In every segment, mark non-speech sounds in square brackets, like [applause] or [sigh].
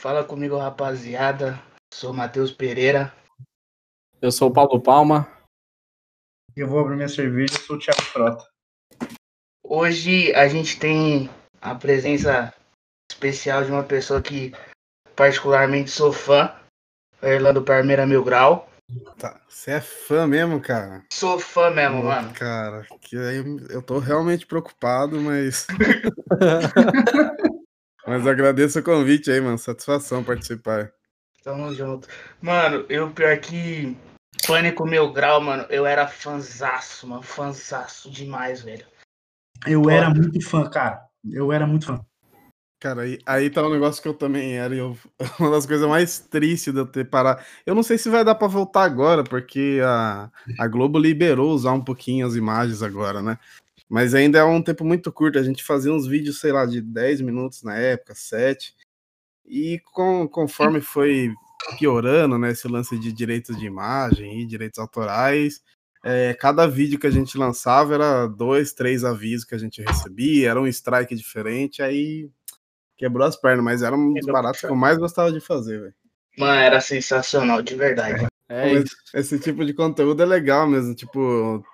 Fala comigo, rapaziada. Sou Matheus Pereira. Eu sou o Paulo Palma. Eu vou abrir minha cerveja, eu sou o Thiago Frota. Hoje a gente tem a presença especial de uma pessoa que particularmente sou fã, Orlando Parmeira Mil Grau. Tá, você é fã mesmo, cara? Sou fã mesmo, Pô, mano. Cara, que aí eu tô realmente preocupado, mas. [laughs] mas agradeço o convite aí, mano. Satisfação participar. Tamo junto. Mano, eu pior que Pânico Mil Grau, mano, eu era fanzaço, mano. Fanzaço demais, velho. Eu Pô. era muito fã, cara. Eu era muito fã. Cara, aí, aí tá um negócio que eu também era, e eu, [laughs] uma das coisas mais tristes de eu ter parado. Eu não sei se vai dar pra voltar agora, porque a, a Globo liberou usar um pouquinho as imagens agora, né? Mas ainda é um tempo muito curto. A gente fazia uns vídeos, sei lá, de 10 minutos na época, 7. E com, conforme foi piorando, né, esse lance de direitos de imagem e direitos autorais, é, cada vídeo que a gente lançava era dois, três avisos que a gente recebia, era um strike diferente, aí quebrou as pernas, mas era um dos Quebrou baratos que eu mais gostava de fazer, velho. Mano, era sensacional, de verdade. É isso. Esse tipo de conteúdo é legal mesmo, tipo,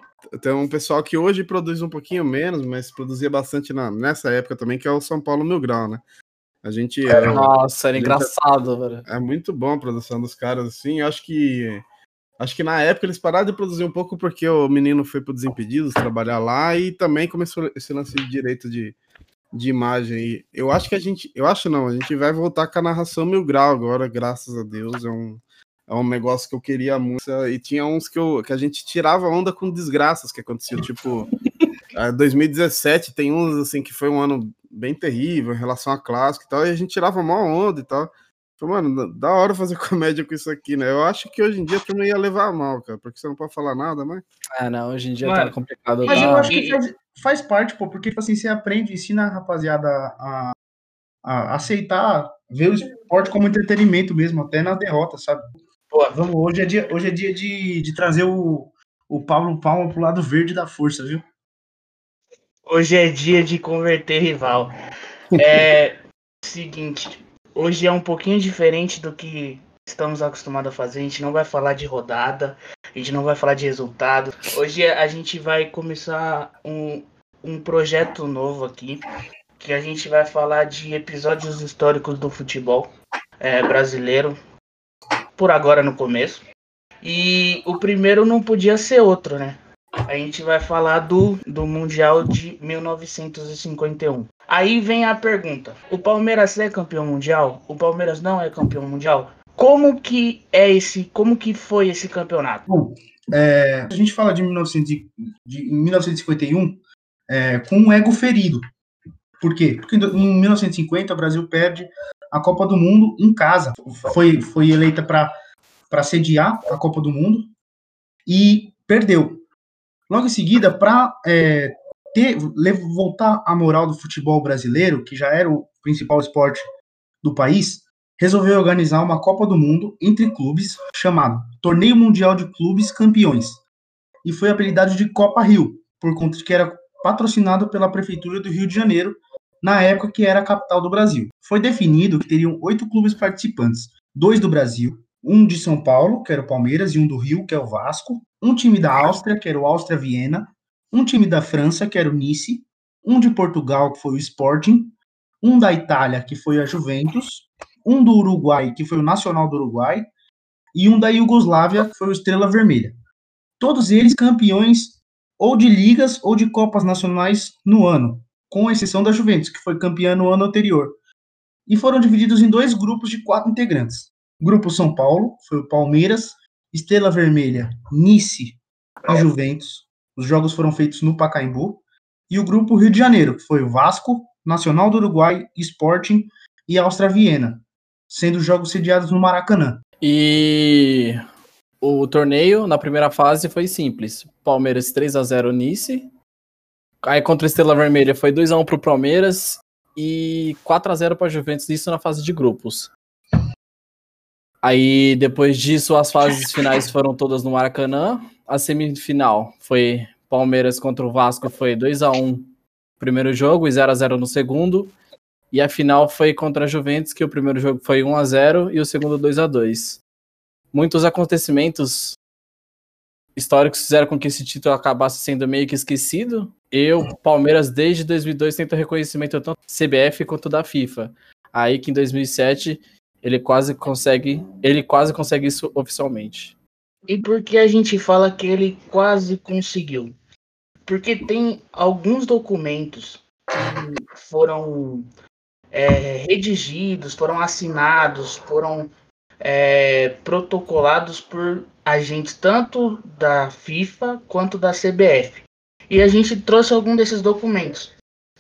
tem um pessoal que hoje produz um pouquinho menos, mas produzia bastante na, nessa época também, que é o São Paulo Mil Grau, né? A gente é, Nossa, era Gente, engraçado, velho. é muito bom a produção dos caras, assim, eu acho que acho que na época eles pararam de produzir um pouco porque o menino foi pro Desimpedidos trabalhar lá e também começou esse lance de direito de, de imagem. E eu acho que a gente, eu acho não, a gente vai voltar com a narração mil grau agora, graças a Deus, é um é um negócio que eu queria muito. E tinha uns que, eu, que a gente tirava onda com desgraças que aconteciam. Tipo, [laughs] eh, 2017 tem uns assim que foi um ano bem terrível em relação a clássico e tal. E a gente tirava mó onda e tal. Falei, mano, da hora fazer [laughs] comédia com isso aqui, né? Eu acho que hoje em dia também ia levar a mal, cara, porque você não pode falar nada, mas. É, não, hoje em dia Mano, tá complicado. Mas tá? eu acho que faz, faz parte, pô, porque tipo assim, você aprende, ensina a rapaziada a, a aceitar, ver o esporte como entretenimento mesmo, até na derrota, sabe? Pô, Vamos, hoje é dia, hoje é dia de, de trazer o, o Paulo Palma pro lado verde da força, viu? Hoje é dia de converter rival. [laughs] É seguinte, hoje é um pouquinho diferente do que estamos acostumados a fazer. A gente não vai falar de rodada, a gente não vai falar de resultado. Hoje a gente vai começar um, um projeto novo aqui, que a gente vai falar de episódios históricos do futebol é, brasileiro, por agora no começo. E o primeiro não podia ser outro, né? A gente vai falar do, do Mundial de 1951. Aí vem a pergunta: o Palmeiras é campeão mundial? O Palmeiras não é campeão mundial? Como que é esse? Como que foi esse campeonato? Bom, é, a gente fala de, 1900 de em 1951 é, com um ego ferido. Por quê? Porque em 1950 o Brasil perde a Copa do Mundo em casa. Foi, foi eleita para sediar a Copa do Mundo e perdeu. Logo em seguida, para voltar a moral do futebol brasileiro, que já era o principal esporte do país, resolveu organizar uma Copa do Mundo entre clubes chamado Torneio Mundial de Clubes Campeões e foi apelidado de Copa Rio, por conta de que era patrocinado pela Prefeitura do Rio de Janeiro, na época que era a capital do Brasil. Foi definido que teriam oito clubes participantes, dois do Brasil, um de São Paulo, que era o Palmeiras, e um do Rio, que é o Vasco, um time da Áustria, que era o Áustria Viena, um time da França, que era o Nice, um de Portugal, que foi o Sporting, um da Itália, que foi a Juventus, um do Uruguai, que foi o Nacional do Uruguai, e um da Iugoslávia, que foi o Estrela Vermelha. Todos eles campeões ou de ligas ou de copas nacionais no ano, com exceção da Juventus, que foi campeã no ano anterior. E foram divididos em dois grupos de quatro integrantes. Grupo São Paulo, foi o Palmeiras, Estrela Vermelha, Nice e Juventus. Os jogos foram feitos no Pacaembu. E o grupo Rio de Janeiro, que foi o Vasco, Nacional do Uruguai, Sporting e Áustria Viena, sendo os jogos sediados no Maracanã. E o torneio na primeira fase foi simples. Palmeiras 3 a 0 Nice. Aí contra a Estrela Vermelha foi 2 a 1 pro Palmeiras e 4 a 0 para Juventus, isso na fase de grupos. Aí depois disso as fases finais foram todas no Maracanã. A semifinal foi Palmeiras contra o Vasco foi 2 a 1 primeiro jogo e 0 a 0 no segundo. E a final foi contra a Juventus, que o primeiro jogo foi 1 a 0 e o segundo 2 a 2 Muitos acontecimentos históricos fizeram com que esse título acabasse sendo meio que esquecido. Eu, Palmeiras, desde 2002, tento reconhecimento tanto da CBF quanto da FIFA. Aí que em 2007 ele quase consegue, ele quase consegue isso oficialmente. E por que a gente fala que ele quase conseguiu? Porque tem alguns documentos que foram é, redigidos, foram assinados, foram é, protocolados por agentes tanto da FIFA quanto da CBF. E a gente trouxe algum desses documentos.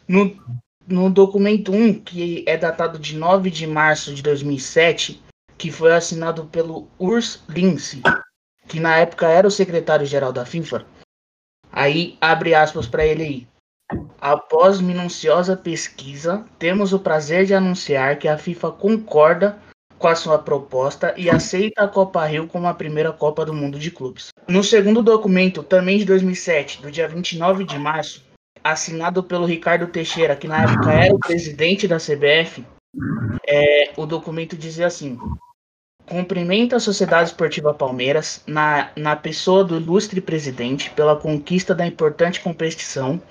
No, no documento 1, que é datado de 9 de março de 2007, que foi assinado pelo Urs Lindsey, que na época era o secretário-geral da FIFA, aí abre aspas para ele aí. Após minuciosa pesquisa, temos o prazer de anunciar que a FIFA concorda com a sua proposta e aceita a Copa Rio como a primeira Copa do Mundo de Clubes. No segundo documento, também de 2007, do dia 29 de março, assinado pelo Ricardo Teixeira, que na época era o presidente da CBF, é, o documento dizia assim: cumprimenta a Sociedade Esportiva Palmeiras, na, na pessoa do ilustre presidente, pela conquista da importante competição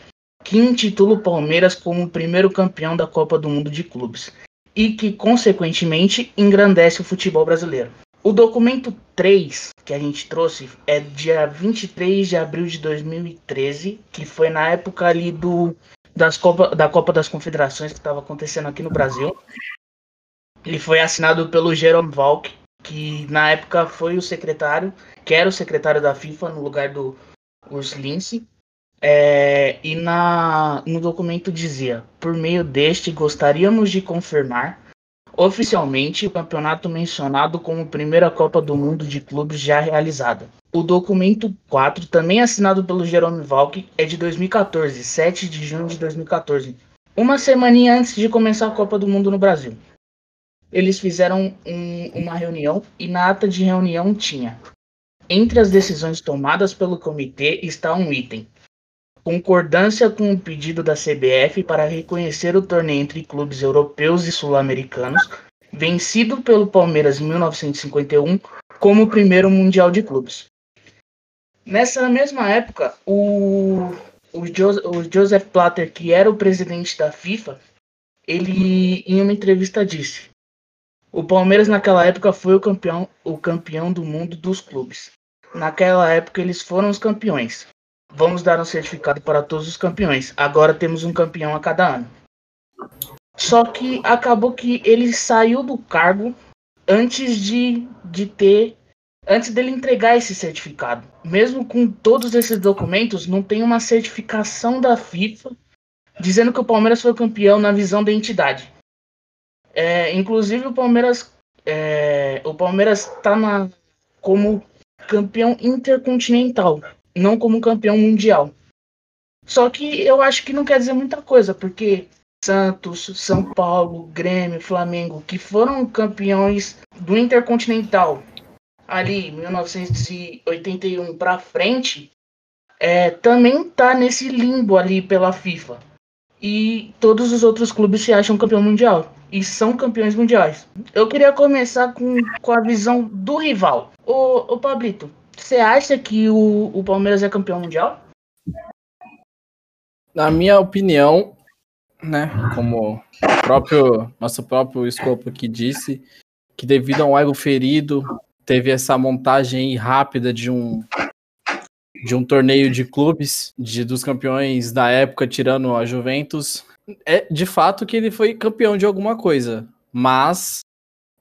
que intitula o Palmeiras como o primeiro campeão da Copa do Mundo de Clubes e que, consequentemente, engrandece o futebol brasileiro. O documento 3 que a gente trouxe é dia 23 de abril de 2013, que foi na época ali do das Copa, da Copa das Confederações que estava acontecendo aqui no Brasil. Ele foi assinado pelo Jerome Valk, que na época foi o secretário, que era o secretário da FIFA no lugar do Urs Lince. É, e na, no documento dizia: por meio deste, gostaríamos de confirmar oficialmente o campeonato mencionado como primeira Copa do Mundo de clubes já realizada. O documento 4, também assinado pelo Jerome Valk, é de 2014, 7 de junho de 2014, uma semaninha antes de começar a Copa do Mundo no Brasil. Eles fizeram um, uma reunião e na ata de reunião tinha: entre as decisões tomadas pelo comitê está um item concordância com o pedido da CBF para reconhecer o torneio entre clubes europeus e sul-americanos, vencido pelo Palmeiras em 1951, como o primeiro Mundial de Clubes. Nessa mesma época, o, o, jo, o Joseph Platter, que era o presidente da FIFA, ele em uma entrevista disse: o Palmeiras naquela época foi o campeão, o campeão do mundo dos clubes. Naquela época eles foram os campeões. Vamos dar um certificado para todos os campeões. Agora temos um campeão a cada ano. Só que acabou que ele saiu do cargo antes de, de ter. Antes dele entregar esse certificado. Mesmo com todos esses documentos, não tem uma certificação da FIFA dizendo que o Palmeiras foi campeão na visão da entidade. É, inclusive o Palmeiras. É, o Palmeiras está como campeão intercontinental não como campeão mundial. Só que eu acho que não quer dizer muita coisa, porque Santos, São Paulo, Grêmio, Flamengo, que foram campeões do Intercontinental ali 1981 para frente, é, também tá nesse limbo ali pela FIFA. E todos os outros clubes se acham campeão mundial e são campeões mundiais. Eu queria começar com, com a visão do rival. Ô, ô Pablito, você acha que o, o Palmeiras é campeão mundial? Na minha opinião, né, como o próprio nosso próprio escopo aqui disse, que devido a um ego ferido, teve essa montagem rápida de um de um torneio de clubes, de dos campeões da época tirando a Juventus, é de fato que ele foi campeão de alguma coisa, mas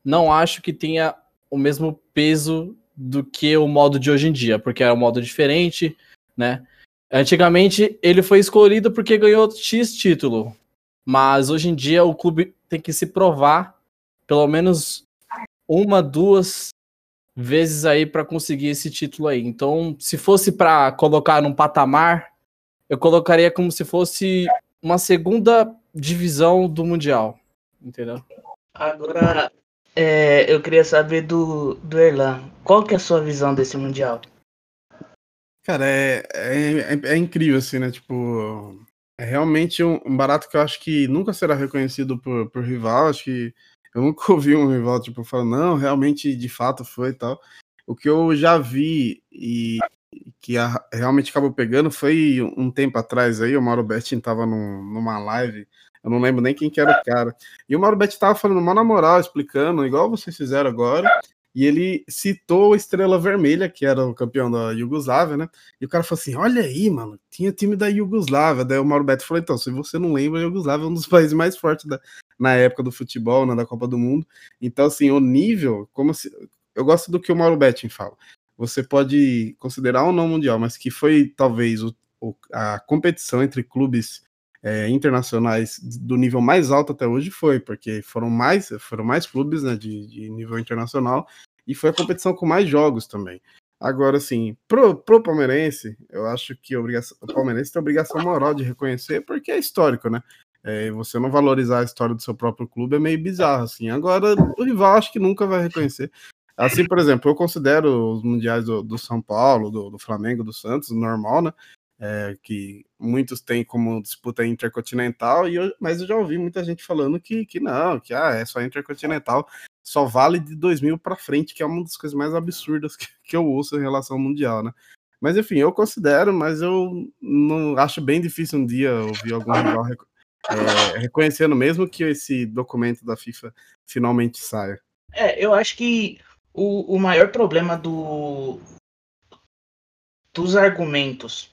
não acho que tenha o mesmo peso do que o modo de hoje em dia, porque é um modo diferente, né? Antigamente ele foi escolhido porque ganhou X título, mas hoje em dia o clube tem que se provar pelo menos uma, duas vezes aí para conseguir esse título aí. Então, se fosse para colocar num patamar, eu colocaria como se fosse uma segunda divisão do mundial, entendeu? Agora, é, eu queria saber do, do Erlan. Qual que é a sua visão desse Mundial? Cara, é, é, é, é incrível, assim, né? Tipo, é realmente um, um, barato que eu acho que nunca será reconhecido por, por rival. Acho que eu nunca [laughs] ouvi um rival, tipo, falando, não, realmente, de fato foi e tal. O que eu já vi e que a, realmente acabou pegando foi um tempo atrás aí, o Mauro Betting tava num, numa live, eu não lembro nem quem que era o cara. E o Mauro Betting tava falando mal na moral, explicando, igual vocês fizeram agora, e ele citou a Estrela Vermelha, que era o campeão da Iugoslávia, né? E o cara falou assim: olha aí, mano, tinha time da Iugoslávia. Daí o Mauro Beto falou: então, se você não lembra, a Iugoslávia é um dos [laughs] países mais fortes da, na época do futebol, né, da Copa do Mundo. Então, assim, o nível, como se. Eu gosto do que o Mauro Betting fala. Você pode considerar ou não mundial, mas que foi talvez o, o, a competição entre clubes é, internacionais do nível mais alto até hoje foi, porque foram mais, foram mais clubes né, de, de nível internacional e foi a competição com mais jogos também. Agora, assim, pro, pro palmeirense, eu acho que obrigação, o palmeirense tem obrigação moral de reconhecer, porque é histórico, né? É, você não valorizar a história do seu próprio clube é meio bizarro, assim. Agora, o rival acho que nunca vai reconhecer. Assim, por exemplo, eu considero os mundiais do, do São Paulo, do, do, Flamengo, do Santos, normal, né? É, que muitos têm como disputa intercontinental, e eu, mas eu já ouvi muita gente falando que, que não, que ah, é só intercontinental, só vale de 2000 para frente, que é uma das coisas mais absurdas que, que eu ouço em relação ao Mundial, né? Mas enfim, eu considero, mas eu não acho bem difícil um dia ouvir algum rival é, reconhecendo mesmo que esse documento da FIFA finalmente saia. É, eu acho que o, o maior problema do, dos argumentos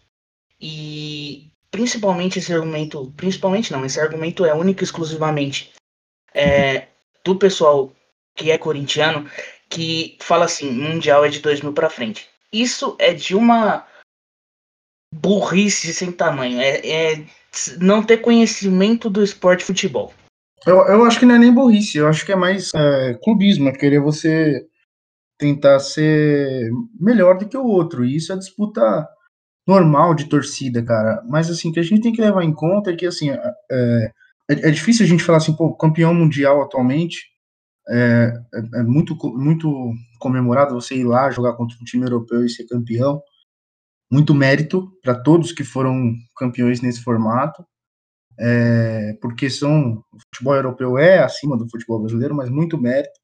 e principalmente esse argumento, principalmente não, esse argumento é único e exclusivamente é, do pessoal que é corintiano, que fala assim, mundial é de 2000 para frente. Isso é de uma burrice sem tamanho, é, é não ter conhecimento do esporte futebol. Eu, eu acho que não é nem burrice, eu acho que é mais é, clubismo, é querer você tentar ser melhor do que o outro. E isso é disputa normal de torcida, cara. Mas assim, que a gente tem que levar em conta é que assim, é, é, é difícil a gente falar assim, pô, campeão mundial atualmente é, é, é, muito, muito comemorado você ir lá jogar contra um time europeu e ser campeão. Muito mérito para todos que foram campeões nesse formato, é, porque são o futebol europeu é acima do futebol brasileiro, mas muito mérito,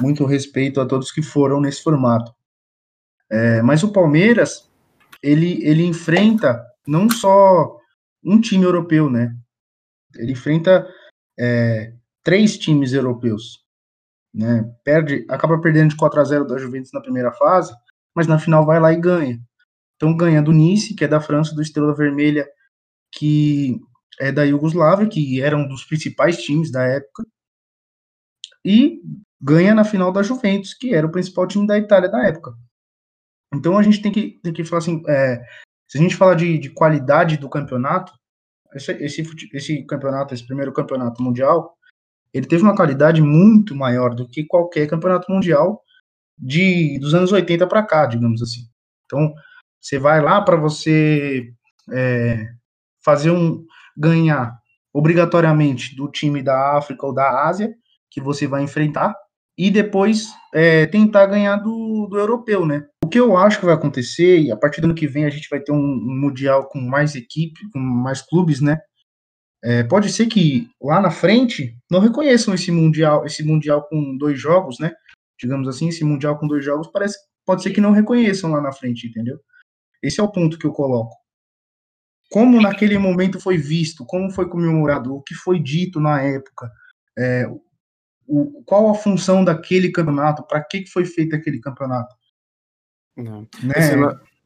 muito respeito a todos que foram nesse formato. É, mas o Palmeiras ele, ele enfrenta não só um time europeu, né? Ele enfrenta é, três times europeus, né? Perde, acaba perdendo de 4 a 0 da Juventus na primeira fase, mas na final vai lá e ganha. Então ganha do Nice, que é da França, do Estrela Vermelha, que é da Iugoslávia, que era um dos principais times da época, e ganha na final da Juventus, que era o principal time da Itália da época. Então a gente tem que, tem que falar assim, é, se a gente falar de, de qualidade do campeonato, esse, esse, esse campeonato, esse primeiro campeonato mundial, ele teve uma qualidade muito maior do que qualquer campeonato mundial de dos anos 80 para cá, digamos assim. Então, você vai lá para você é, fazer um ganhar obrigatoriamente do time da África ou da Ásia que você vai enfrentar e depois é, tentar ganhar do, do europeu, né? O que eu acho que vai acontecer, e a partir do ano que vem a gente vai ter um, um mundial com mais equipe, com mais clubes, né? É, pode ser que lá na frente não reconheçam esse mundial, esse mundial com dois jogos, né? Digamos assim, esse mundial com dois jogos parece, pode ser que não reconheçam lá na frente, entendeu? Esse é o ponto que eu coloco. Como naquele momento foi visto, como foi comemorado, o que foi dito na época, é, o, qual a função daquele campeonato, para que, que foi feito aquele campeonato. Né? Esse,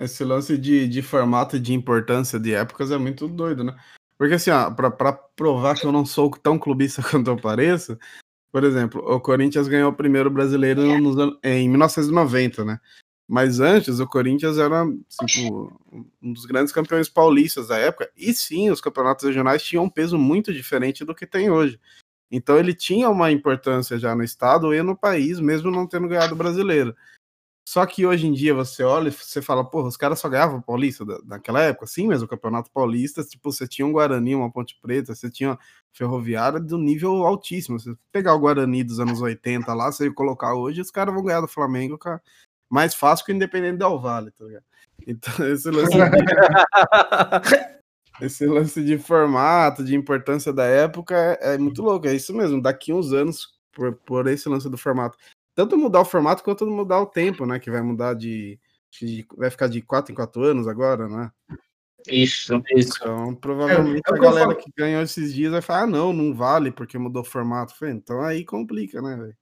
esse, lance de, de formato de importância de épocas é muito doido, né? Porque assim, para provar que eu não sou tão clubista [laughs] quanto eu pareço, por exemplo, o Corinthians ganhou o primeiro brasileiro nos, em 1990, né? Mas antes, o Corinthians era tipo, um dos grandes campeões paulistas da época. E sim, os campeonatos regionais tinham um peso muito diferente do que tem hoje. Então ele tinha uma importância já no estado e no país, mesmo não tendo ganhado o brasileiro. Só que hoje em dia você olha e você fala, porra, os caras só ganhavam Paulista naquela época, sim, mas o Campeonato Paulista, tipo, você tinha um Guarani, uma Ponte Preta, você tinha Ferroviária do nível altíssimo. Você pegar o Guarani dos anos 80 lá, você colocar hoje, os caras vão ganhar do Flamengo mais fácil que o Independente Del Vale, tá ligado? Então, [laughs] esse lance. [laughs] esse lance de formato, de importância da época é, é, muito louco. É isso mesmo. Daqui uns anos, por, por esse lance do formato, tanto mudar o formato quanto mudar o tempo, né? Que vai mudar de. de vai ficar de 4 em 4 anos agora, né? Isso, isso. Então, provavelmente é, é a galera que ganhou esses dias vai falar: ah, não, não vale porque mudou o formato. Falei, então aí complica, né, velho?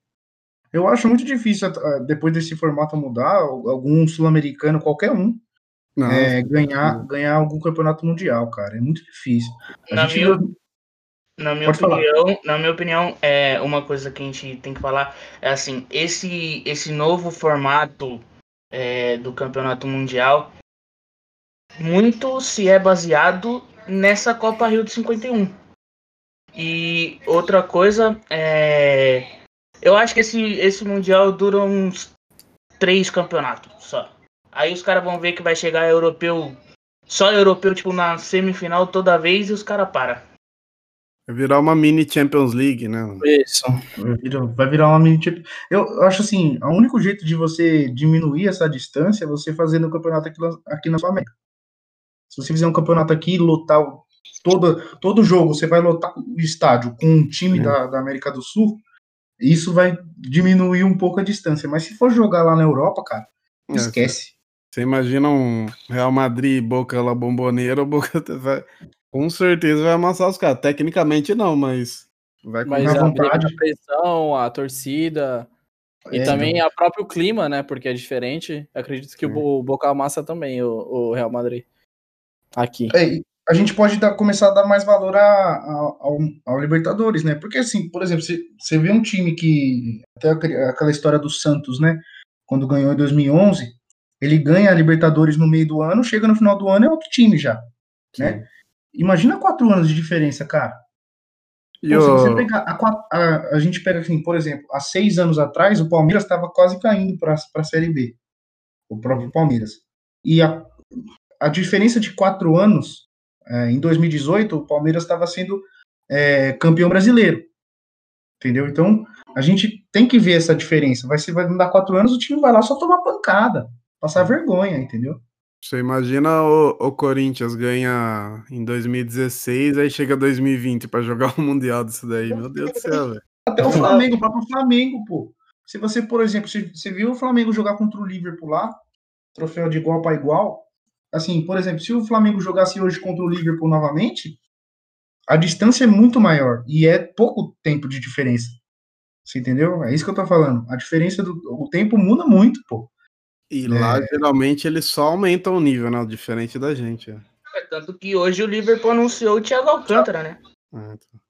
Eu acho muito difícil, depois desse formato mudar, algum sul-americano, qualquer um, não, é, ganhar, ganhar algum campeonato mundial, cara. É muito difícil. na, minha, na minha opinião, na minha opinião, é uma coisa que a gente tem que falar é assim, esse, esse novo formato é, do campeonato mundial muito se é baseado nessa Copa Rio de 51. E outra coisa é. Eu acho que esse, esse Mundial dura uns três campeonatos só. Aí os caras vão ver que vai chegar europeu. Só europeu, tipo, na semifinal toda vez e os caras param. Vai virar uma mini Champions League, né? Isso. Vai virar uma mini Champions Eu acho assim, o único jeito de você diminuir essa distância é você fazer no campeonato aqui, aqui na sua América. Se você fizer um campeonato aqui, lotar todo, todo jogo, você vai lotar o estádio com um time é. da, da América do Sul, isso vai diminuir um pouco a distância. Mas se for jogar lá na Europa, cara, é, esquece. Você imagina um Real Madrid, Boca lá bomboneira, Boca [laughs] vai, com certeza vai amassar os caras. Tecnicamente não, mas vai com mas a vontade. A pressão, a torcida e é, também não. a próprio clima, né? Porque é diferente. Acredito que é. o Boca amassa também o, o Real Madrid aqui. É, a gente pode dar, começar a dar mais valor a, a, ao, ao, Libertadores, né? Porque, assim, por exemplo, você, você vê um time que. Até aquela história do Santos, né? Quando ganhou em 2011, ele ganha a Libertadores no meio do ano, chega no final do ano é outro time já, né? Imagina quatro anos de diferença, cara. Pô, se você pegar a, a, a, gente pega assim, por exemplo, há seis anos atrás o Palmeiras estava quase caindo para a Série B, o próprio Palmeiras. E a, a diferença de quatro anos, é, em 2018, o Palmeiras estava sendo é, campeão brasileiro. Entendeu? Então, a gente tem que ver essa diferença. Vai ser, vai dar quatro anos, o time vai lá só tomar pancada, passar vergonha, entendeu? Você imagina o, o Corinthians ganha em 2016, aí chega 2020 para jogar [laughs] o Mundial disso daí. Meu Deus do céu, velho. Até o Flamengo, o próprio Flamengo, pô. Se você, por exemplo, você, viu o Flamengo jogar contra o Liverpool lá, troféu de igual para igual, assim, por exemplo, se o Flamengo jogasse hoje contra o Liverpool novamente, a distância é muito maior e é pouco tempo de diferença. Você entendeu? É isso que eu tô falando. A diferença do o tempo muda muito, pô. E lá, é... geralmente, eles só aumentam o nível, né? Diferente da gente. É. é tanto que hoje o Liverpool anunciou o Thiago Alcântara, né? É, então.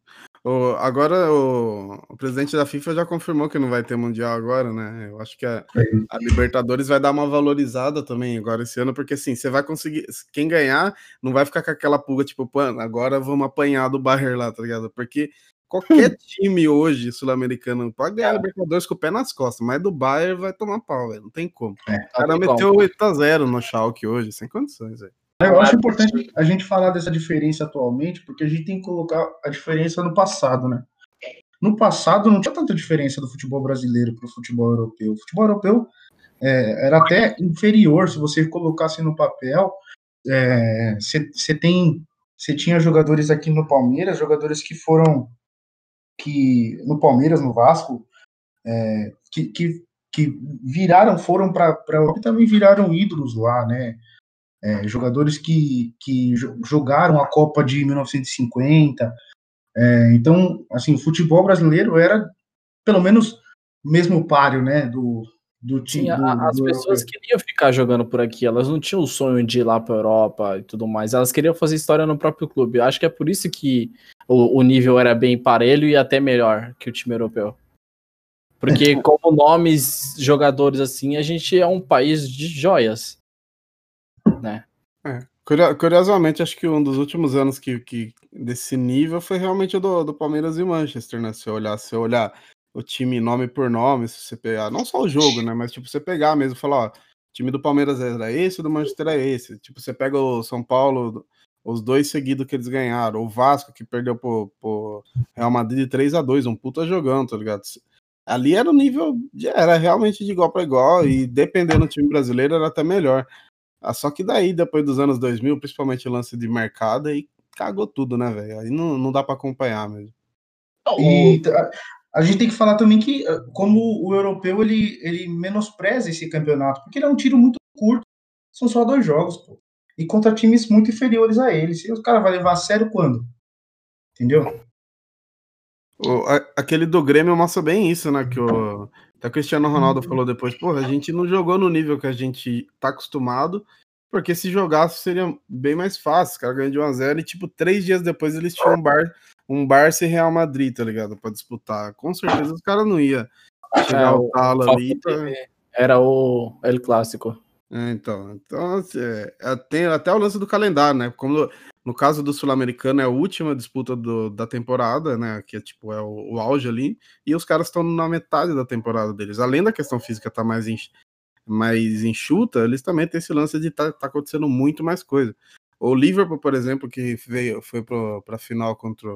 O, agora o, o, presidente da FIFA já confirmou que não vai ter mundial agora, né? Eu acho que a, a, Libertadores vai dar uma valorizada também agora esse ano, porque assim, você vai conseguir. Quem ganhar não vai ficar com aquela pulga, tipo, pô, agora vamos apanhar do Bayern lá, tá ligado? Porque qualquer [laughs] time hoje sul-americano pode ganhar a Libertadores com o pé nas costas, mas do Bayern vai tomar pau, velho. Não tem como. É, o cara meteu 8x0 no Schalke hoje, sem condições, velho. Eu acho importante a gente falar dessa diferença atualmente, porque a gente tem que colocar a diferença no passado, né? No passado não tinha tanta diferença do futebol brasileiro para o futebol europeu. O futebol europeu é, era até inferior se você colocasse no papel. Você é, tem, você tinha jogadores aqui no Palmeiras, jogadores que foram que no Palmeiras, no Vasco, é, que, que, que viraram, foram para a Europa e também viraram ídolos lá, né? é, jogadores que, que jogaram a Copa de 1950. É, então, assim, o futebol brasileiro era, pelo menos, mesmo páreo, né, do, do time. Sim, do, as do pessoas queriam ficar jogando por aqui, elas não tinham o sonho de ir lá para a Europa e tudo mais, elas queriam fazer história no próprio clube. Eu acho que é por isso que o, o nível era bem parelho e até melhor que o time europeu. Porque, [laughs] como nomes, jogadores assim, a gente é um país de joias né? É. Curiosamente, acho que um dos últimos anos que, que desse nível foi realmente o do, do Palmeiras e Manchester, né? Se olhar, se olhar o time nome por nome, se você pegar, não só o jogo, né? Mas tipo, você pegar mesmo, falar, ó, o time do Palmeiras era esse, o do Manchester é esse. Tipo, você pega o São Paulo, os dois seguidos que eles ganharam, o Vasco que perdeu pro, pro Real Madrid de 3 a 2 um puta jogando, tá ligado? Ali era o nível, de, era realmente de igual para igual, e dependendo do time brasileiro era até melhor. Ah, só que daí, depois dos anos 2000, principalmente o lance de mercado, aí cagou tudo, né, velho? Aí não, não dá para acompanhar mesmo. E a, gente tem que falar também que, ah, como o europeu, ele, ele menospreza esse campeonato, porque ele é um tiro muito curto, são só dois jogos, pô. E contra times muito inferiores a ele. Se os caras vão levar a sério quando? Entendeu? O, a, aquele do Grêmio mostra bem isso, né? Que o, até o Cristiano Ronaldo falou depois, porra, a gente não jogou no nível que a gente tá acostumado, porque se jogasse seria bem mais fácil. Os caras ganham de 1x0 e, tipo, três dias depois eles tinham um bar, um Barça e Real Madrid, tá ligado? Pra disputar. Com certeza os caras não iam chegar É, o- talo ali. Pra... TV. Era o El Clássico. É, então, então assim, é, é, tem até o lance do calendário, né? Como no, no caso do Sul-Americano é a última disputa do- da temporada, né? Que é tipo é o, o auge ali, e os caras estão na metade da temporada deles. Além da questão física estar mais, enx- mais enxuta, eles também têm esse lance de tá, tá acontecendo muito mais coisa. O Liverpool, por exemplo, que veio, foi pro, pra final contra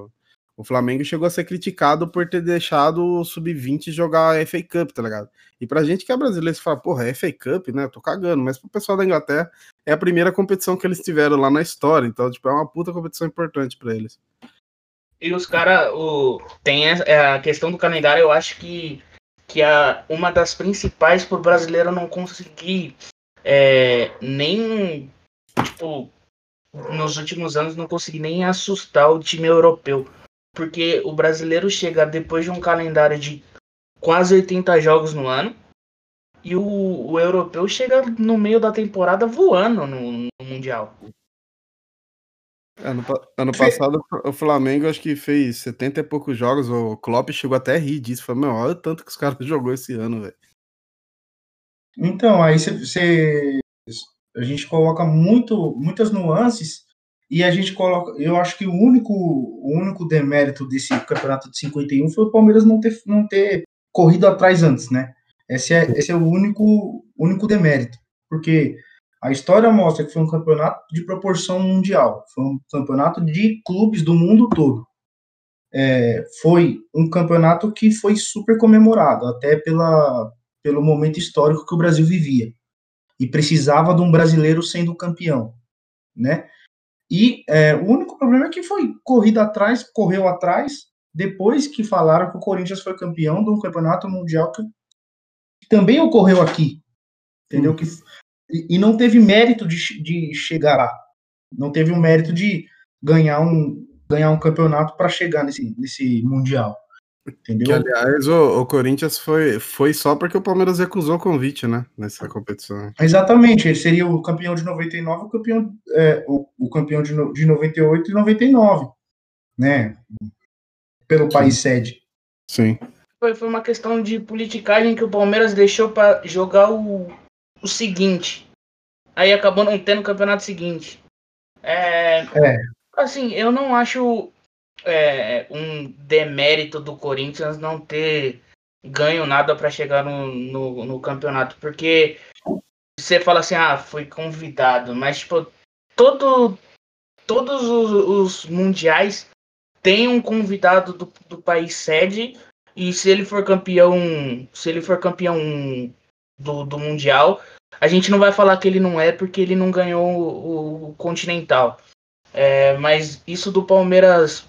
o- Flamengo, chegou a ser criticado por ter deixado o Sub-20 jogar a FA Cup, tá ligado? E pra gente que é brasileiro, você fala, porra, é FA Cup, né? Eu tô cagando. Mas pro pessoal da Inglaterra, é a primeira competição que eles tiveram lá na história. Então, tipo, é uma puta competição importante pra eles. E os caras, tem a, é, a questão do calendário, eu acho que, que é uma das principais pro brasileiro não conseguir é, nem, tipo, nos últimos anos não conseguir nem assustar o time europeu. Porque o brasileiro chega depois de um calendário de quase 80 jogos no ano. E o, o europeu chega no meio da temporada voando no, no Mundial. Ano, ano passado, o Flamengo acho que fez 70 e poucos jogos. O Klopp chegou até a rir disso. Falou, meu, olha o tanto que os caras [laughs] jogou esse ano, velho. Então, aí você, a gente coloca muito, muitas nuances e a gente coloca. Eu acho que o único, o único demérito desse campeonato de 51 foi o Palmeiras não ter, não ter corrido atrás antes, né? Esse é, esse é o único, único demérito, porque a história mostra que foi um campeonato de proporção mundial, foi um campeonato de clubes do mundo todo. É, foi um campeonato que foi super comemorado, até pela, pelo momento histórico que o Brasil vivia e precisava de um brasileiro sendo campeão, né? E é, o único problema é que foi corrida atrás, correu atrás, depois que falaram que o Corinthians foi campeão de um campeonato mundial que, também ocorreu aqui, entendeu? Que, e, e não teve mérito de, de chegar lá, não teve o mérito de ganhar um, ganhar um campeonato para chegar nesse, nesse mundial, entendeu? Que, aliás, o, o Corinthians foi, foi só porque o Palmeiras recusou o convite, né? Nessa competição. Exatamente, ele seria o campeão de 99, o campeão, é, o, o campeão de, no- de 98 e 99, né? Pelo país sede. Sim. Foi, foi uma questão de politicagem que o Palmeiras deixou pra jogar o, o seguinte. Aí acabou não tendo o campeonato seguinte. É, É. Assim, eu não acho é, um demérito do Corinthians não ter ganho nada pra chegar no, no, no campeonato. Porque você fala assim, ah, foi convidado. Mas, tipo, todo, todos os, os mundiais tem um convidado do, do país sede e se ele for campeão, se ele for campeão do, do mundial, a gente não vai falar que ele não é porque ele não ganhou o, o continental. É, mas isso do Palmeiras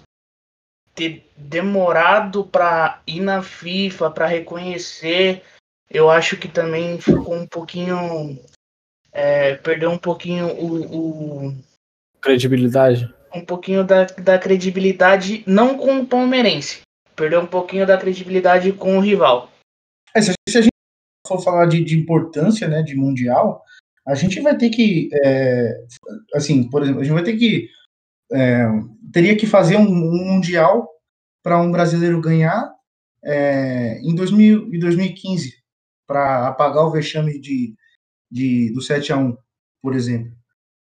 ter demorado para ir na FIFA para reconhecer, eu acho que também ficou um pouquinho é, perdeu um pouquinho o, o Credibilidade. um pouquinho da, da credibilidade, não com o palmeirense. Perdeu um pouquinho da credibilidade com o rival. É, se, se a gente for falar de, de importância, né, de mundial, a gente vai ter que, é, assim, por exemplo, a gente vai ter que, é, teria que fazer um, um mundial para um brasileiro ganhar é, em 2000, em 2015, para apagar o vexame de, de, do 7 a 1 por exemplo.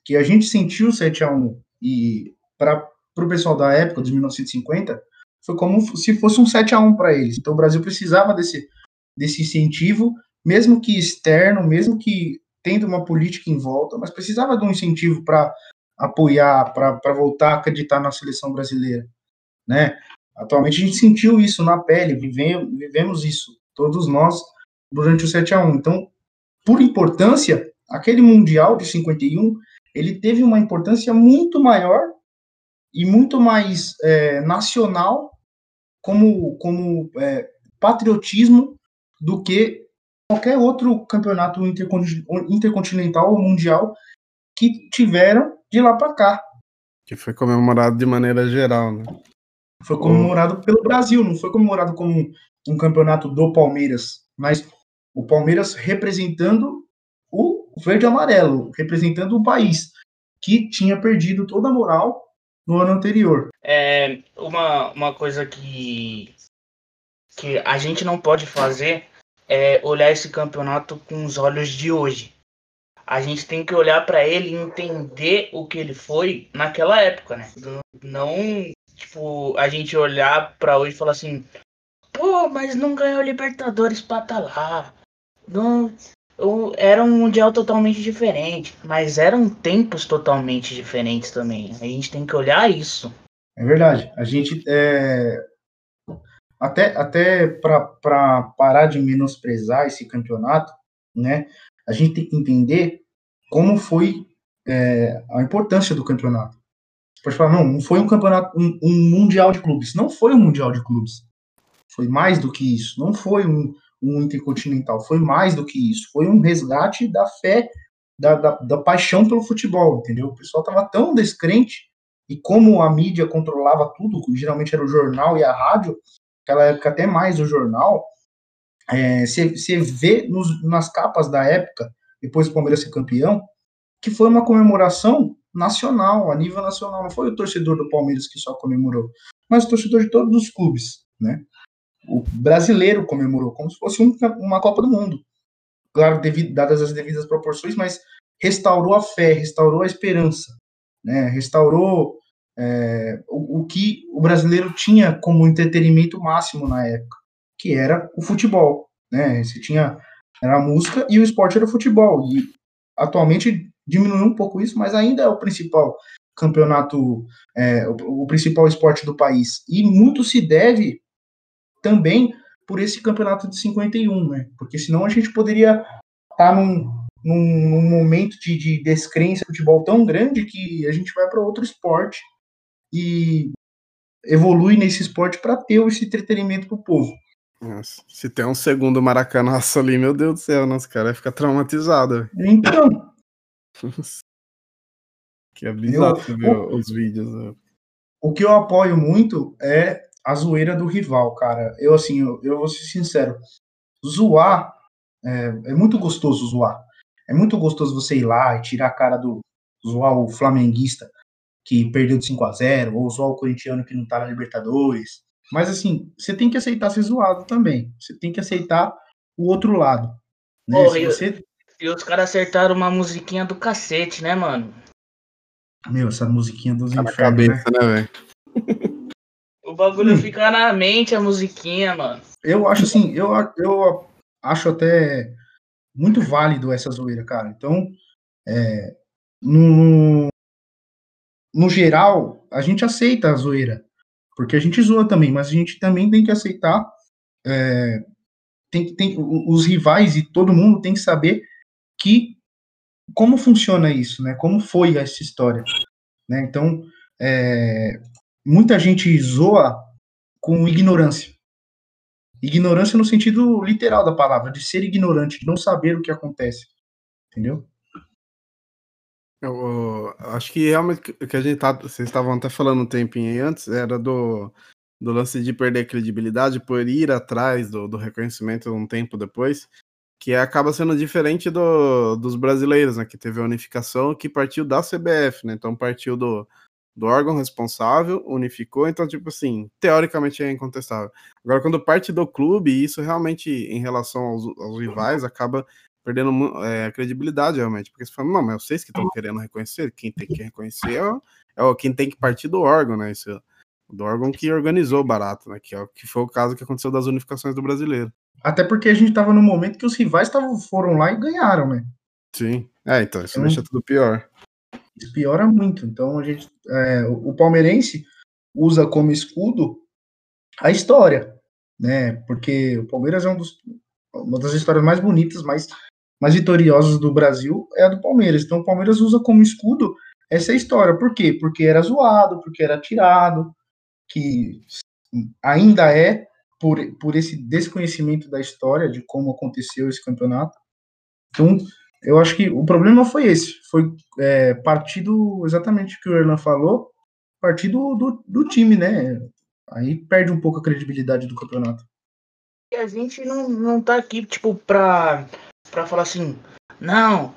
Que a gente sentiu o 7 a 1 e para o pessoal da época, de 1950, foi como se fosse um 7 a 1 para eles. Então o Brasil precisava desse, desse incentivo, mesmo que externo, mesmo que tendo uma política em volta, mas precisava de um incentivo para apoiar, para voltar a acreditar na seleção brasileira, né? Atualmente a gente sentiu isso na pele, vivemos, vivemos isso, todos nós, durante o 7 a 1 Então, por importância, aquele Mundial de 51, ele teve uma importância muito maior e muito mais é, nacional, como, como é, patriotismo, do que qualquer outro campeonato intercontinental ou mundial que tiveram de lá para cá. Que foi comemorado de maneira geral, né? Foi comemorado pelo Brasil, não foi comemorado como um campeonato do Palmeiras, mas o Palmeiras representando o verde e amarelo, representando o país, que tinha perdido toda a moral no ano anterior. É uma, uma coisa que, que a gente não pode fazer é olhar esse campeonato com os olhos de hoje. A gente tem que olhar para ele e entender o que ele foi naquela época, né? Não, tipo, a gente olhar para hoje e falar assim: pô, mas não ganhou Libertadores pra tá lá. Não, era um mundial totalmente diferente, mas eram tempos totalmente diferentes também. A gente tem que olhar isso. É verdade. A gente é... até até para parar de menosprezar esse campeonato, né? A gente tem que entender como foi é, a importância do campeonato. Você pode falar, não, não foi um campeonato, um, um mundial de clubes. Não foi um mundial de clubes. Foi mais do que isso. Não foi um, um intercontinental. Foi mais do que isso. Foi um resgate da fé, da, da, da paixão pelo futebol, entendeu? O pessoal estava tão descrente e como a mídia controlava tudo, geralmente era o jornal e a rádio, naquela época até mais o jornal, você é, vê nos, nas capas da época, depois do Palmeiras ser campeão, que foi uma comemoração nacional, a nível nacional. Não foi o torcedor do Palmeiras que só comemorou, mas o torcedor de todos os clubes, né? O brasileiro comemorou como se fosse um, uma Copa do Mundo. Claro, devido, dadas as devidas proporções, mas restaurou a fé, restaurou a esperança, né? restaurou é, o, o, que o brasileiro tinha como entretenimento máximo na época, que era o futebol. Né? Você tinha era a música e o esporte era o futebol. E atualmente diminuiu um pouco isso, mas ainda é o principal campeonato, é, o, o, principal esporte do país. E muito se deve também por esse campeonato de 51, né? Porque senão a gente poderia estar tá num, num, num, momento de, de descrença do futebol tão grande que a gente vai para outro esporte e evolui nesse esporte para ter esse entretenimento para o povo. Nossa, se tem um segundo maracanaço ali, meu Deus do céu, nosso cara vai ficar traumatizado. Então. que é bizarro eu, ver o, os vídeos. Né? O que eu apoio muito é a zoeira do rival, cara. Eu, assim, eu, eu vou ser sincero. Zoar é, é, muito gostoso zoar. É muito gostoso você ir lá e tirar a cara do. zoar o flamenguista que perdeu de 5 a 0 ou zoar o corintiano que não tá na Libertadores. Mas, assim, você tem que aceitar ser zoado também. Você tem que aceitar o outro lado. Né? Porra, você... e, e os caras acertaram uma musiquinha do cacete, né, mano? Meu, essa musiquinha dos tá infernos, cabeça, né, né velho? [laughs] O bagulho hum. fica na mente, a musiquinha, mano. Eu acho assim, eu, eu acho até muito válido essa zoeira, cara. Então, é, no, no geral, a gente aceita a zoeira. Porque a gente zoa também, mas a gente também tem que aceitar. É, tem, tem, os rivais e todo mundo tem que saber que como funciona isso, né? Como foi essa história, né? Então, é, muita gente zoa com ignorância. Ignorância no sentido literal da palavra, de ser ignorante, de não saber o que acontece. Entendeu? Eu, eu acho que realmente o que a gente tá, vocês estavam até falando um tempinho aí antes, era do, do lance de perder credibilidade por ir atrás do, do reconhecimento um tempo depois, que acaba sendo diferente do, dos brasileiros, né? Que teve a unificação que partiu da CBF, né? Então partiu do, do órgão responsável, unificou, então, tipo assim, teoricamente é incontestável. Agora, quando parte do clube, isso realmente, em relação aos, aos rivais, acaba perdendo é, a credibilidade, realmente, porque você fala, não, mas vocês que estão querendo reconhecer, quem tem que reconhecer é, é quem tem que partir do órgão, né, isso, do órgão que organizou o barato, né, que, é, que foi o caso que aconteceu das unificações do brasileiro. Até porque a gente estava no momento que os rivais tavam, foram lá e ganharam, né? Sim, é, então, isso então, deixa tudo pior piora muito. Então a gente, é, o palmeirense usa como escudo a história, né? Porque o Palmeiras é um dos, uma das histórias mais bonitas, mais, mais vitoriosas do Brasil é a do Palmeiras. Então o Palmeiras usa como escudo essa história. Por quê? Porque era zoado, porque era tirado, que ainda é por, por esse desconhecimento da história de como aconteceu esse campeonato. Então, eu acho que o problema foi esse, foi é, partido exatamente o que o Erlan falou, partido do, do time, né? Aí perde um pouco a credibilidade do campeonato. E a gente não, não tá aqui, tipo, pra, pra falar assim, não,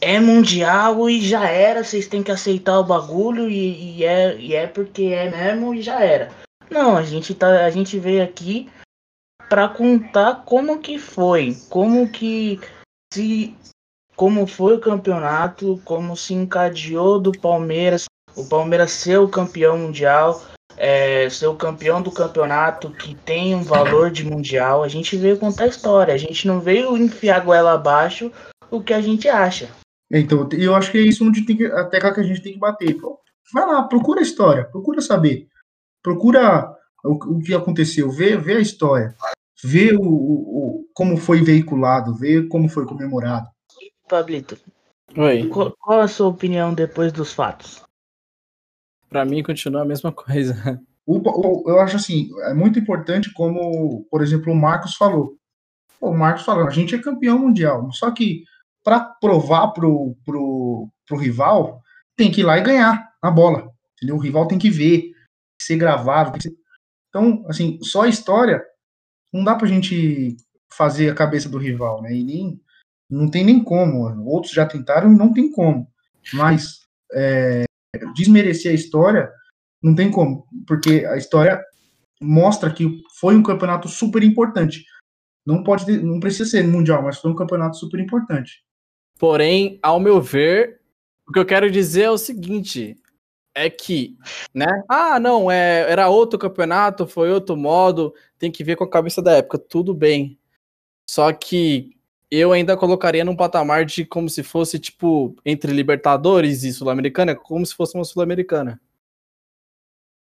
é mundial e já era, vocês têm que aceitar o bagulho e, e, é, e é porque é mesmo e já era. Não, a gente tá, a gente veio aqui para contar como que foi, como que se como foi o campeonato, como se encadeou do Palmeiras, o Palmeiras ser o campeão mundial, é, ser o campeão do campeonato que tem um valor de mundial. A gente veio contar a história, a gente não veio enfiar a goela abaixo o que a gente acha. Então, eu acho que é isso onde tem que, a tecla que a gente tem que bater. Vai lá, procura a história, procura saber. Procura o, o que aconteceu, vê, vê a história, vê o, o, como foi veiculado, vê como foi comemorado. Pablito, Oi. qual, qual a sua opinião depois dos fatos? Pra mim continua a mesma coisa. O, o, eu acho assim, é muito importante como, por exemplo, o Marcos falou. O Marcos falou, a gente é campeão mundial, só que para provar pro, pro, pro rival, tem que ir lá e ganhar a bola. Entendeu? O rival tem que ver, ser gravado. Ser... Então, assim, só a história não dá pra gente fazer a cabeça do rival, né? E nem, não tem nem como. Outros já tentaram e não tem como. Mas é, desmerecer a história não tem como, porque a história mostra que foi um campeonato super importante. Não pode, não precisa ser mundial, mas foi um campeonato super importante. Porém, ao meu ver, o que eu quero dizer é o seguinte: é que, né? Ah, não, é, era outro campeonato, foi outro modo, tem que ver com a cabeça da época, tudo bem. Só que eu ainda colocaria num patamar de como se fosse, tipo, entre Libertadores e Sul-Americana, como se fosse uma Sul-Americana.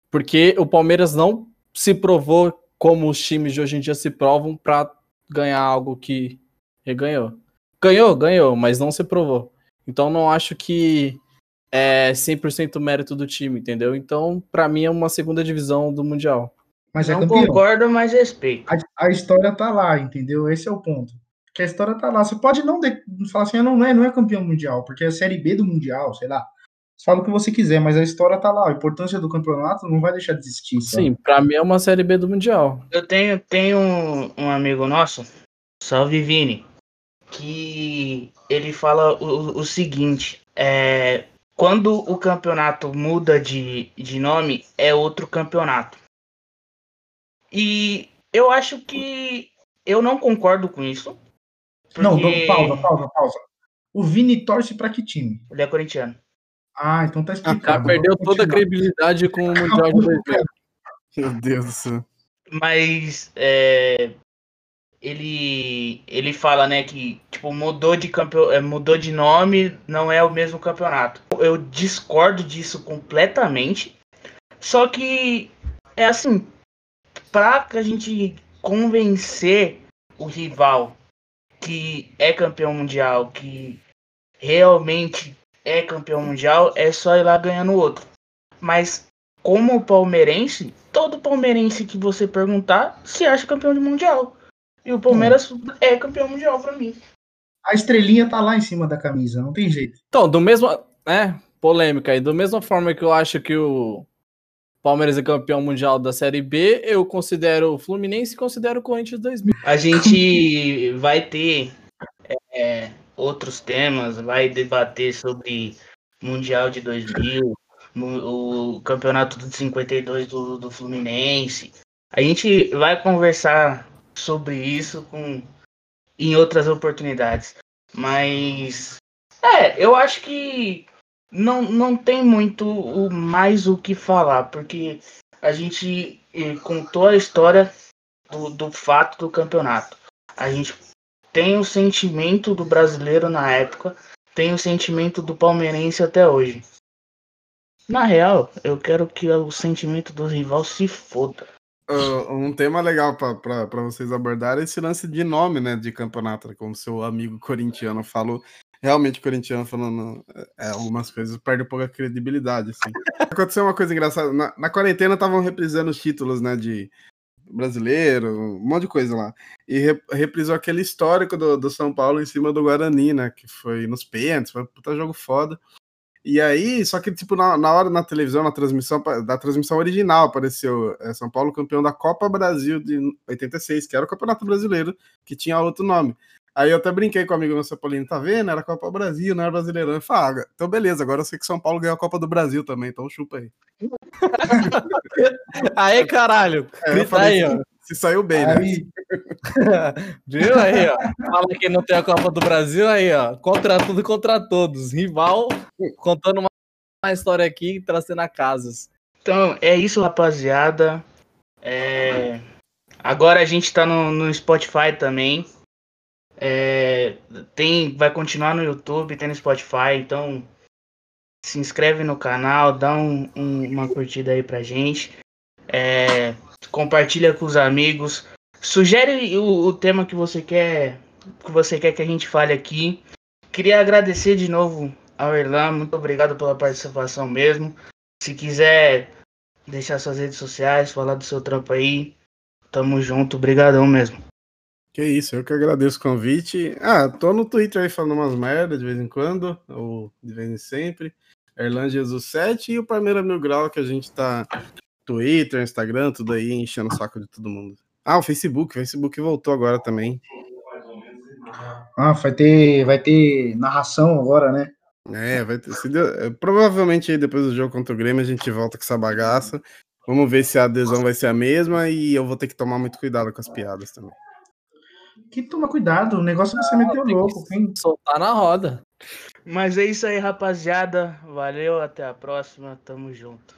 Porque o Palmeiras não se provou como os times de hoje em dia se provam para ganhar algo que ele ganhou. Ganhou, ganhou, mas não se provou. Então não acho que é 100% mérito do time, entendeu? Então, para mim é uma segunda divisão do Mundial. Mas é não campeão. concordo, mas respeito. A, a história tá lá, entendeu? Esse é o ponto. Porque a história tá lá. Você pode não de, falar assim, ah, não é, não é campeão mundial, porque é a série B do mundial, sei lá. Você fala o que você quiser, mas a história tá lá. A importância do campeonato não vai deixar de existir. sabe? Sim, pra mim é uma série B do Mundial. Eu tenho, tenho um, um amigo nosso, salve Vini, que ele fala o, o seguinte: é, quando o campeonato muda de, de nome, é outro campeonato. E eu acho que eu não concordo com isso. Não, porque não, pausa, pausa, pausa. O Vini torce pra que time? Ele é corintiano. Ah, então tá explicado. perdeu Vamos toda a credibilidade com o Mundial de 2000. Meu Deus do céu. Mas é, ele ele fala, né, que tipo mudou de campeão, é, mudou de nome, não é o mesmo campeonato. Eu discordo disso completamente. Só que é assim, pra que a gente convencer o rival que é campeão mundial, que realmente é campeão mundial, é só ir lá ganhando outro. Mas como palmeirense, todo palmeirense que você perguntar se acha campeão de mundial. E o Palmeiras é campeão mundial pra mim. A estrelinha tá lá em cima da camisa, não tem jeito. Então, do mesmo. É, polêmica aí. Da mesma forma que eu acho que o Palmeiras é campeão mundial da Série B, eu considero o Fluminense e considero o Corinthians 2000. A gente vai ter é, outros temas, vai debater sobre Mundial de 2000, mu- o campeonato de 52 do, do Fluminense. A gente vai conversar sobre isso com, em outras oportunidades. Mas, é, eu acho que não, não tem muito o, mais o que falar, porque a gente eh, contou a história do, do fato do campeonato. A gente tem o sentimento do brasileiro na época, tem o sentimento do palmeirense até hoje. Na real, eu quero que o sentimento do rival se foda. Um tema legal para vocês abordarem é esse lance de nome, né, de campeonato, como seu amigo corintiano falou. Realmente o corintiano falando é, algumas coisas perde um pouco a credibilidade, assim. [laughs] Aconteceu uma coisa engraçada. Na, na quarentena estavam reprisando os títulos, né, de brasileiro, um monte de coisa lá. E re, reprisou aquele histórico do, do São Paulo em cima do Guarani, né, que foi nos pênaltis, foi um puta jogo foda. E aí, só que, tipo, na, na hora na televisão, na transmissão, da transmissão original, apareceu é, São Paulo campeão da Copa Brasil de 86, que era o Campeonato Brasileiro, que tinha outro nome. Aí eu até brinquei com o amigo meu São Paulino, tá vendo? Era Copa Brasil, não era Brasileirão. Eu falei, ah, então beleza, agora eu sei que São Paulo ganhou a Copa do Brasil também, então chupa aí. [laughs] aí, caralho! É, falei, aí, ó. Se saiu bem, né? aí. né? [laughs] Viu aí, ó? Fala que não tem a Copa do Brasil aí, ó. Contra tudo contra todos. Rival contando uma, uma história aqui trazendo a casas. Então, é isso, rapaziada. É... Agora a gente tá no, no Spotify também. É, tem, vai continuar no YouTube, tem no Spotify, então se inscreve no canal, dá um, um, uma curtida aí pra gente. É, compartilha com os amigos. Sugere o, o, tema que você quer que você quer que a gente fale aqui. Queria agradecer de novo ao Erlan, muito obrigado pela participação mesmo. Se quiser deixar suas redes sociais, falar do seu trampo aí, tamo junto, obrigadão mesmo. Que isso, eu que agradeço o convite. Ah, tô no Twitter aí falando umas merdas de vez em quando, ou de vez em sempre. Erlan Jesus 7 e o Palmeira Mil Grau, que a gente tá Twitter, Instagram, tudo aí, enchendo o saco de todo mundo. Ah, o Facebook, o Facebook voltou agora também. Ah, vai ter, vai ter narração agora, né? É, vai ter. Deu, provavelmente aí depois do jogo contra o Grêmio a gente volta com essa bagaça. Vamos ver se a adesão vai ser a mesma e eu vou ter que tomar muito cuidado com as piadas também que toma cuidado, o negócio vai ser meter louco, hein? Soltar na roda. Mas é isso aí, rapaziada. Valeu, até a próxima. Tamo junto.